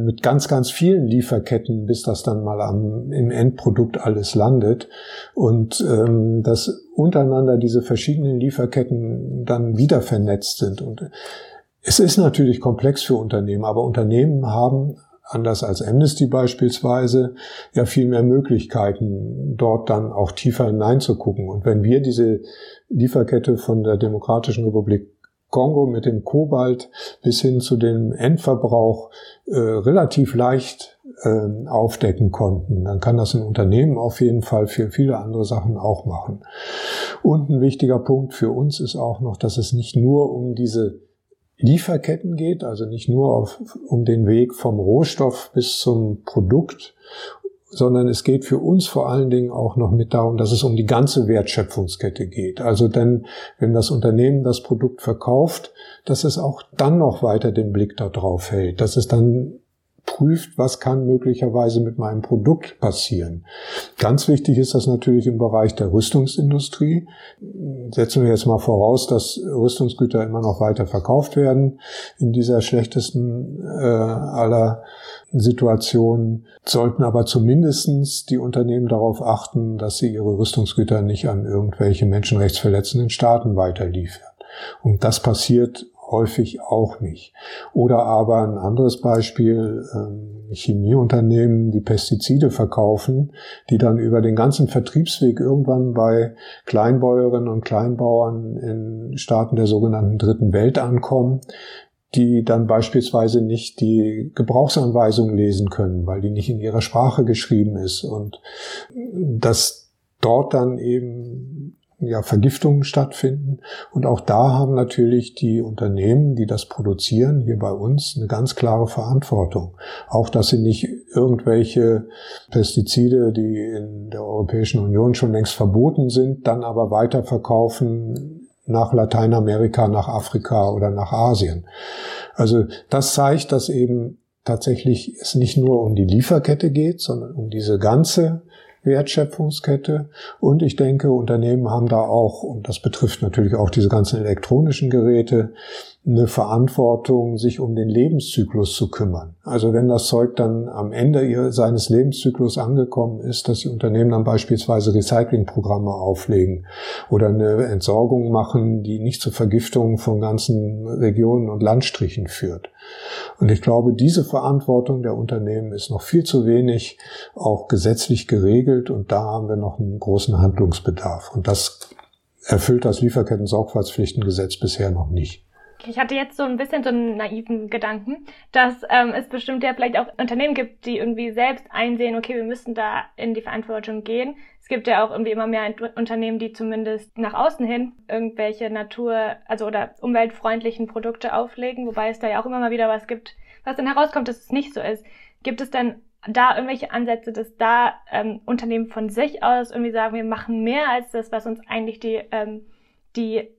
mit ganz, ganz vielen Lieferketten, bis das dann mal am, im Endprodukt alles landet und ähm, dass untereinander diese verschiedenen Lieferketten dann wieder vernetzt sind und es ist natürlich komplex für Unternehmen, aber Unternehmen haben anders als Amnesty beispielsweise, ja viel mehr Möglichkeiten, dort dann auch tiefer hineinzugucken. Und wenn wir diese Lieferkette von der Demokratischen Republik Kongo mit dem Kobalt bis hin zu dem Endverbrauch äh, relativ leicht äh, aufdecken konnten, dann kann das ein Unternehmen auf jeden Fall für viele andere Sachen auch machen. Und ein wichtiger Punkt für uns ist auch noch, dass es nicht nur um diese Lieferketten geht, also nicht nur auf, um den Weg vom Rohstoff bis zum Produkt, sondern es geht für uns vor allen Dingen auch noch mit darum, dass es um die ganze Wertschöpfungskette geht. Also denn, wenn das Unternehmen das Produkt verkauft, dass es auch dann noch weiter den Blick darauf hält, dass es dann prüft, was kann möglicherweise mit meinem Produkt passieren. Ganz wichtig ist das natürlich im Bereich der Rüstungsindustrie. Setzen wir jetzt mal voraus, dass Rüstungsgüter immer noch weiter verkauft werden. In dieser schlechtesten äh, aller Situationen sollten aber zumindestens die Unternehmen darauf achten, dass sie ihre Rüstungsgüter nicht an irgendwelche menschenrechtsverletzenden Staaten weiterliefern. Und das passiert häufig auch nicht. Oder aber ein anderes Beispiel, ähm, Chemieunternehmen, die Pestizide verkaufen, die dann über den ganzen Vertriebsweg irgendwann bei Kleinbäuerinnen und Kleinbauern in Staaten der sogenannten Dritten Welt ankommen, die dann beispielsweise nicht die Gebrauchsanweisung lesen können, weil die nicht in ihrer Sprache geschrieben ist und dass dort dann eben ja, Vergiftungen stattfinden. Und auch da haben natürlich die Unternehmen, die das produzieren, hier bei uns eine ganz klare Verantwortung. Auch, dass sie nicht irgendwelche Pestizide, die in der Europäischen Union schon längst verboten sind, dann aber weiterverkaufen nach Lateinamerika, nach Afrika oder nach Asien. Also das zeigt, dass eben tatsächlich es nicht nur um die Lieferkette geht, sondern um diese ganze Wertschöpfungskette. Und ich denke, Unternehmen haben da auch, und das betrifft natürlich auch diese ganzen elektronischen Geräte, eine Verantwortung, sich um den Lebenszyklus zu kümmern. Also wenn das Zeug dann am Ende seines Lebenszyklus angekommen ist, dass die Unternehmen dann beispielsweise Recyclingprogramme auflegen oder eine Entsorgung machen, die nicht zur Vergiftung von ganzen Regionen und Landstrichen führt. Und ich glaube, diese Verantwortung der Unternehmen ist noch viel zu wenig auch gesetzlich geregelt und da haben wir noch einen großen Handlungsbedarf. Und das erfüllt das Lieferketten-Sorgfaltspflichtengesetz bisher noch nicht. Ich hatte jetzt so ein bisschen so einen naiven Gedanken, dass ähm, es bestimmt ja vielleicht auch Unternehmen gibt, die irgendwie selbst einsehen, okay, wir müssen da in die Verantwortung gehen. Es gibt ja auch irgendwie immer mehr Unternehmen, die zumindest nach außen hin irgendwelche Natur, also oder umweltfreundlichen Produkte auflegen, wobei es da ja auch immer mal wieder was gibt, was dann herauskommt, dass es nicht so ist. Gibt es denn da irgendwelche Ansätze, dass da ähm, Unternehmen von sich aus irgendwie sagen, wir machen mehr als das, was uns eigentlich die ähm, die,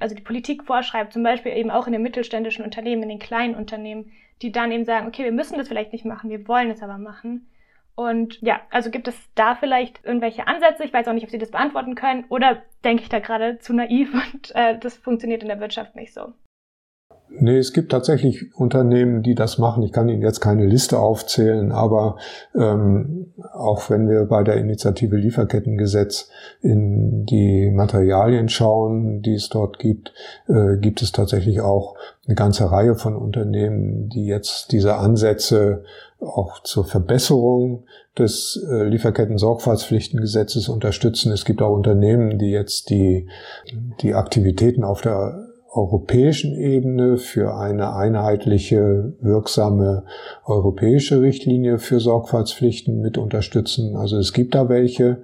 also die Politik vorschreibt, zum Beispiel eben auch in den mittelständischen Unternehmen, in den kleinen Unternehmen, die dann eben sagen, okay, wir müssen das vielleicht nicht machen, wir wollen es aber machen. Und ja, also gibt es da vielleicht irgendwelche Ansätze? Ich weiß auch nicht, ob Sie das beantworten können. Oder denke ich da gerade zu naiv und äh, das funktioniert in der Wirtschaft nicht so? Nee, es gibt tatsächlich Unternehmen, die das machen. Ich kann Ihnen jetzt keine Liste aufzählen, aber ähm, auch wenn wir bei der Initiative Lieferkettengesetz in die Materialien schauen, die es dort gibt, äh, gibt es tatsächlich auch eine ganze Reihe von Unternehmen, die jetzt diese Ansätze auch zur Verbesserung des äh, Lieferketten-Sorgfaltspflichtengesetzes unterstützen. Es gibt auch Unternehmen, die jetzt die, die Aktivitäten auf der europäischen Ebene für eine einheitliche, wirksame europäische Richtlinie für Sorgfaltspflichten mit unterstützen. Also es gibt da welche.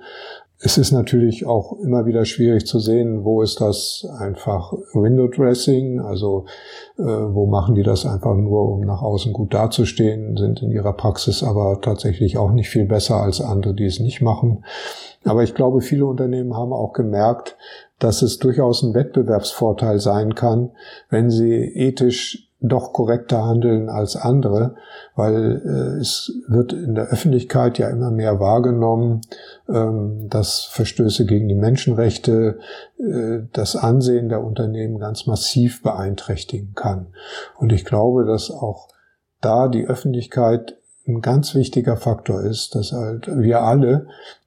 Es ist natürlich auch immer wieder schwierig zu sehen, wo ist das einfach Window Dressing, also äh, wo machen die das einfach nur, um nach außen gut dazustehen, sind in ihrer Praxis aber tatsächlich auch nicht viel besser als andere, die es nicht machen. Aber ich glaube, viele Unternehmen haben auch gemerkt, dass es durchaus ein Wettbewerbsvorteil sein kann, wenn sie ethisch doch korrekter handeln als andere, weil äh, es wird in der Öffentlichkeit ja immer mehr wahrgenommen, ähm, dass Verstöße gegen die Menschenrechte äh, das Ansehen der Unternehmen ganz massiv beeinträchtigen kann. Und ich glaube, dass auch da die Öffentlichkeit ein ganz wichtiger Faktor ist, dass halt wir alle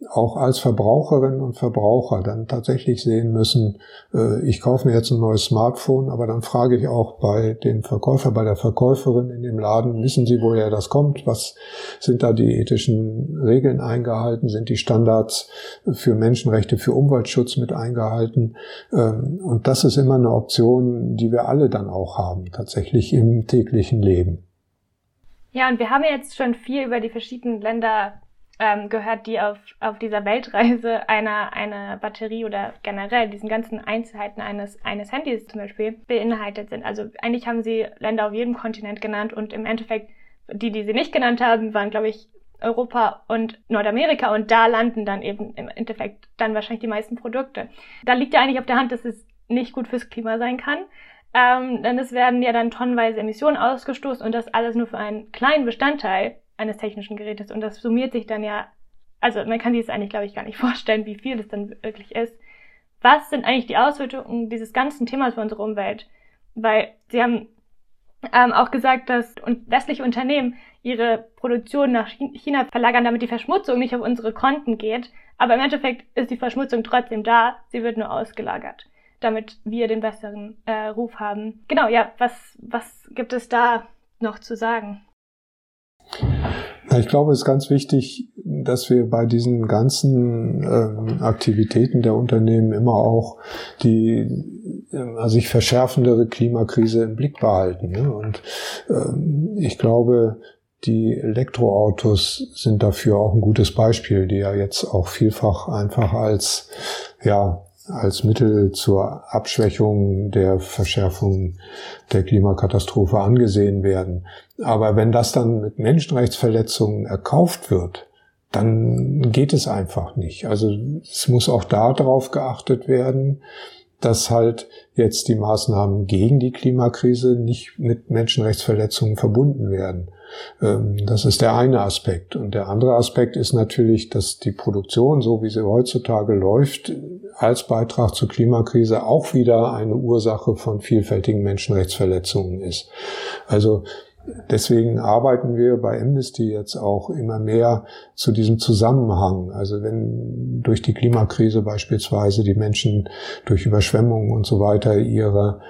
auch als Verbraucherinnen und Verbraucher dann tatsächlich sehen müssen, äh, ich kaufe mir jetzt ein neues Smartphone, aber dann frage ich auch bei dem Verkäufer, bei der Verkäuferin in dem Laden, wissen Sie, woher das kommt? Was sind da die ethischen Regeln eingehalten? Sind die Standards für Menschenrechte, für Umweltschutz mit eingehalten? Ähm, und das ist immer eine Option, die wir alle dann auch haben, tatsächlich im täglichen Leben. Ja, und wir haben jetzt schon viel über die verschiedenen Länder ähm, gehört, die auf, auf dieser Weltreise einer eine Batterie oder generell diesen ganzen Einzelheiten eines, eines Handys zum Beispiel beinhaltet sind. Also eigentlich haben sie Länder auf jedem Kontinent genannt und im Endeffekt die, die sie nicht genannt haben, waren, glaube ich, Europa und Nordamerika und da landen dann eben im Endeffekt dann wahrscheinlich die meisten Produkte. Da liegt ja eigentlich auf der Hand, dass es nicht gut fürs Klima sein kann ähm, denn es werden ja dann tonnenweise Emissionen ausgestoßen und das alles nur für einen kleinen Bestandteil eines technischen Gerätes und das summiert sich dann ja, also man kann sich das eigentlich, glaube ich, gar nicht vorstellen, wie viel das dann wirklich ist. Was sind eigentlich die Auswirkungen dieses ganzen Themas für unsere Umwelt? Weil sie haben ähm, auch gesagt, dass westliche Unternehmen ihre Produktion nach China verlagern, damit die Verschmutzung nicht auf unsere Konten geht. Aber im Endeffekt ist die Verschmutzung trotzdem da, sie wird nur ausgelagert damit wir den besseren äh, Ruf haben. Genau, ja, was, was gibt es da noch zu sagen? Ich glaube, es ist ganz wichtig, dass wir bei diesen ganzen ähm, Aktivitäten der Unternehmen immer auch die äh, sich verschärfendere Klimakrise im Blick behalten. Ne? Und ähm, ich glaube, die Elektroautos sind dafür auch ein gutes Beispiel, die ja jetzt auch vielfach einfach als ja als Mittel zur Abschwächung der Verschärfung der Klimakatastrophe angesehen werden. Aber wenn das dann mit Menschenrechtsverletzungen erkauft wird, dann geht es einfach nicht. Also es muss auch darauf geachtet werden, dass halt jetzt die Maßnahmen gegen die Klimakrise nicht mit Menschenrechtsverletzungen verbunden werden. Ähm, das ist der eine Aspekt. Und der andere Aspekt ist natürlich, dass die Produktion, so wie sie heutzutage läuft, als Beitrag zur Klimakrise auch wieder eine Ursache von vielfältigen Menschenrechtsverletzungen ist. Also Deswegen arbeiten wir bei Amnesty jetzt auch immer mehr zu diesem Zusammenhang. Also wenn durch die Klimakrise beispielsweise die Menschen durch Überschwemmungen und so weiter ihre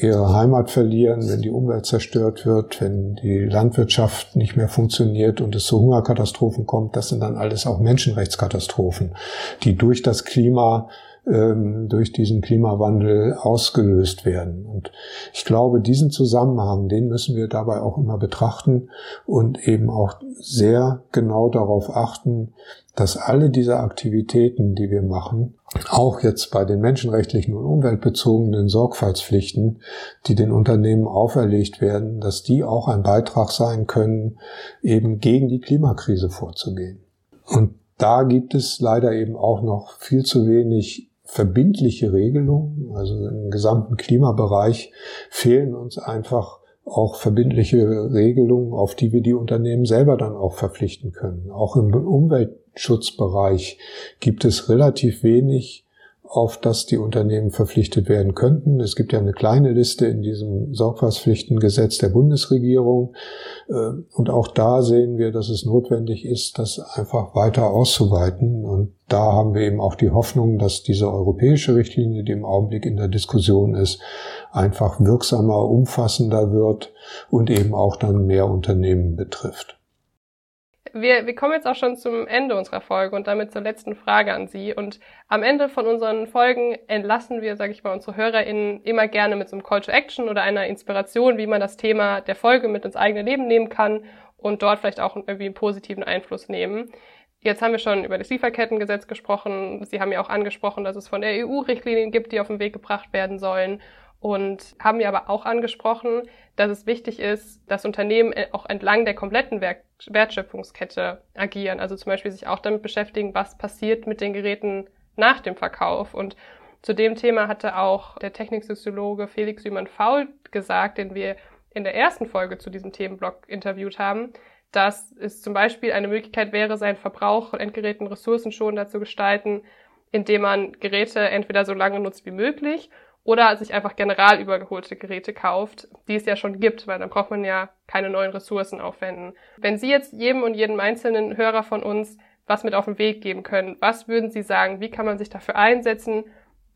ihre Heimat verlieren, wenn die Umwelt zerstört wird, wenn die Landwirtschaft nicht mehr funktioniert und es zu Hungerkatastrophen kommt, das sind dann alles auch Menschenrechtskatastrophen, die durch das Klima ähm, durch diesen Klimawandel ausgelöst werden. Und ich glaube, diesen Zusammenhang, den müssen wir dabei auch immer betrachten und eben auch sehr genau darauf achten, dass alle diese Aktivitäten, die wir machen, auch jetzt bei den menschenrechtlichen und umweltbezogenen Sorgfaltspflichten, die den Unternehmen auferlegt werden, dass die auch ein Beitrag sein können, eben gegen die Klimakrise vorzugehen. Und da gibt es leider eben auch noch viel zu wenig verbindliche Regelungen. Also im gesamten Klimabereich fehlen uns einfach auch verbindliche Regelungen, auf die wir die Unternehmen selber dann auch verpflichten können. Auch im Umweltschutzbereich gibt es relativ wenig auf das die Unternehmen verpflichtet werden könnten. Es gibt ja eine kleine Liste in diesem Sorgfaltspflichtengesetz der Bundesregierung. Äh, und auch da sehen wir, dass es notwendig ist, das einfach weiter auszuweiten. Und da haben wir eben auch die Hoffnung, dass diese europäische Richtlinie, die im Augenblick in der Diskussion ist, einfach wirksamer, umfassender wird und eben auch dann mehr Unternehmen betrifft. Wir, wir kommen jetzt auch schon zum Ende unserer Folge und damit zur letzten Frage an Sie. Und am Ende von unseren Folgen entlassen wir, sage ich mal, unsere HörerInnen immer gerne mit so einem Call to Action oder einer Inspiration, wie man das Thema der Folge mit ins eigene Leben nehmen kann und dort vielleicht auch irgendwie einen positiven Einfluss nehmen. Jetzt haben wir schon über das Lieferkettengesetz gesprochen. Sie haben ja auch angesprochen, dass es von der EU Richtlinien gibt, die auf den Weg gebracht werden sollen und haben wir aber auch angesprochen, dass es wichtig ist, dass Unternehmen auch entlang der kompletten Wertschöpfungskette agieren. Also zum Beispiel sich auch damit beschäftigen, was passiert mit den Geräten nach dem Verkauf. Und zu dem Thema hatte auch der Techniksoziologe Felix Sümann-Faul gesagt, den wir in der ersten Folge zu diesem Themenblock interviewt haben, dass es zum Beispiel eine Möglichkeit wäre, seinen Verbrauch von Endgeräten ressourcenschonender zu gestalten, indem man Geräte entweder so lange nutzt wie möglich oder sich einfach general übergeholte Geräte kauft, die es ja schon gibt, weil dann braucht man ja keine neuen Ressourcen aufwenden. Wenn Sie jetzt jedem und jedem einzelnen Hörer von uns was mit auf den Weg geben können, was würden Sie sagen? Wie kann man sich dafür einsetzen,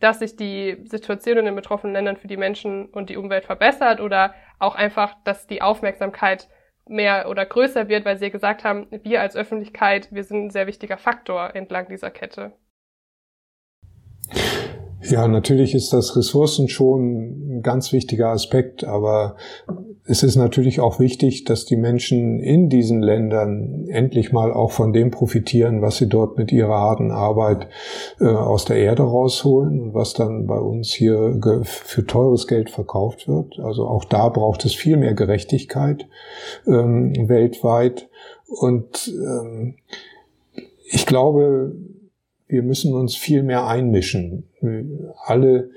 dass sich die Situation in den betroffenen Ländern für die Menschen und die Umwelt verbessert oder auch einfach, dass die Aufmerksamkeit mehr oder größer wird, weil Sie ja gesagt haben, wir als Öffentlichkeit, wir sind ein sehr wichtiger Faktor entlang dieser Kette. Ja, natürlich ist das Ressourcen schon ein ganz wichtiger Aspekt, aber es ist natürlich auch wichtig, dass die Menschen in diesen Ländern endlich mal auch von dem profitieren, was sie dort mit ihrer harten Arbeit äh, aus der Erde rausholen und was dann bei uns hier für teures Geld verkauft wird. Also auch da braucht es viel mehr Gerechtigkeit ähm, weltweit. Und ähm, ich glaube, wir müssen uns viel mehr einmischen. Alle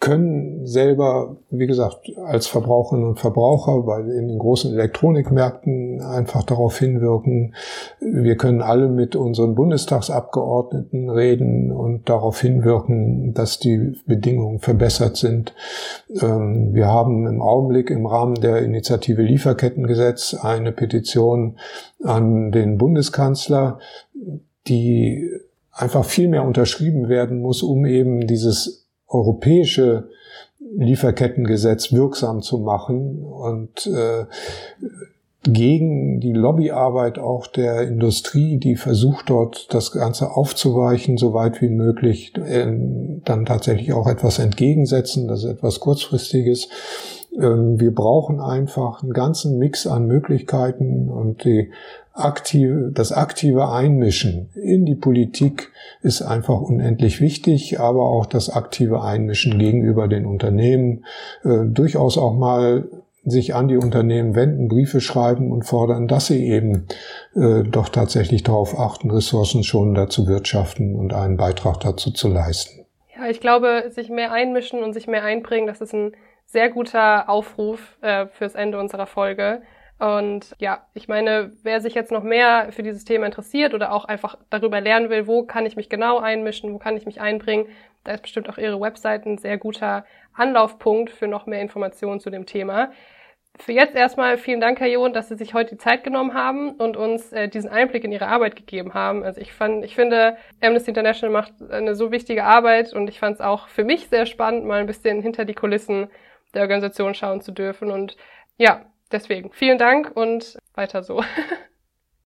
können selber, wie gesagt, als Verbraucherinnen und Verbraucher, weil in den großen Elektronikmärkten einfach darauf hinwirken. Wir können alle mit unseren Bundestagsabgeordneten reden und darauf hinwirken, dass die Bedingungen verbessert sind. Ähm, wir haben im Augenblick im Rahmen der Initiative Lieferkettengesetz eine Petition an den Bundeskanzler, die einfach viel mehr unterschrieben werden muss, um eben dieses europäische Lieferkettengesetz wirksam zu machen und äh, gegen die Lobbyarbeit auch der Industrie, die versucht dort das Ganze aufzuweichen, so weit wie möglich, äh, dann tatsächlich auch etwas entgegensetzen, das ist etwas kurzfristiges. Ähm, wir brauchen einfach einen ganzen Mix an Möglichkeiten und die aktive, das aktive Einmischen in die Politik ist einfach unendlich wichtig, aber auch das aktive Einmischen gegenüber den Unternehmen, äh, durchaus auch mal sich an die Unternehmen wenden, Briefe schreiben und fordern, dass sie eben äh, doch tatsächlich darauf achten, Ressourcen schon dazu wirtschaften und einen Beitrag dazu zu leisten. Ja, ich glaube, sich mehr einmischen und sich mehr einbringen, das ist ein sehr guter Aufruf äh, fürs Ende unserer Folge. Und ja, ich meine, wer sich jetzt noch mehr für dieses Thema interessiert oder auch einfach darüber lernen will, wo kann ich mich genau einmischen, wo kann ich mich einbringen, da ist bestimmt auch Ihre Website ein sehr guter Anlaufpunkt für noch mehr Informationen zu dem Thema. Für jetzt erstmal vielen Dank, Herr John, dass Sie sich heute die Zeit genommen haben und uns äh, diesen Einblick in Ihre Arbeit gegeben haben. Also ich fand, ich finde, Amnesty International macht eine so wichtige Arbeit und ich fand es auch für mich sehr spannend, mal ein bisschen hinter die Kulissen der Organisation schauen zu dürfen. Und ja, deswegen vielen Dank und weiter so.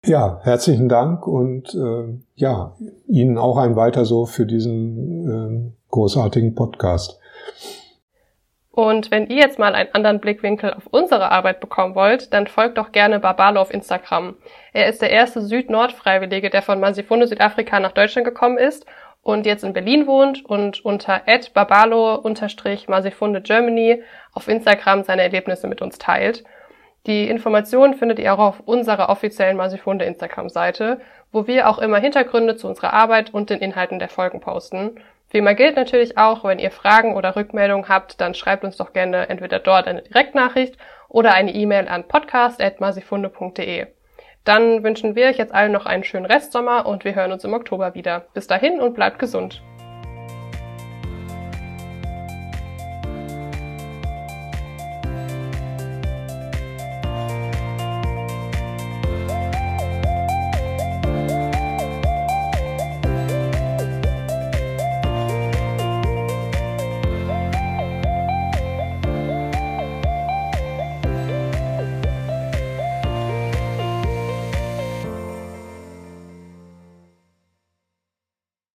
Ja, herzlichen Dank und äh, ja, Ihnen auch ein weiter so für diesen äh, großartigen Podcast. Und wenn ihr jetzt mal einen anderen Blickwinkel auf unsere Arbeit bekommen wollt, dann folgt doch gerne Babalo auf Instagram. Er ist der erste Süd-Nord-Freiwillige, der von Masifunde Südafrika nach Deutschland gekommen ist und jetzt in Berlin wohnt und unter babalo-masifunde Germany auf Instagram seine Erlebnisse mit uns teilt. Die Informationen findet ihr auch auf unserer offiziellen Masifunde Instagram-Seite, wo wir auch immer Hintergründe zu unserer Arbeit und den Inhalten der Folgen posten. Wie immer gilt natürlich auch, wenn ihr Fragen oder Rückmeldungen habt, dann schreibt uns doch gerne entweder dort eine Direktnachricht oder eine E-Mail an podcast.masifunde.de. Dann wünschen wir euch jetzt allen noch einen schönen Restsommer und wir hören uns im Oktober wieder. Bis dahin und bleibt gesund.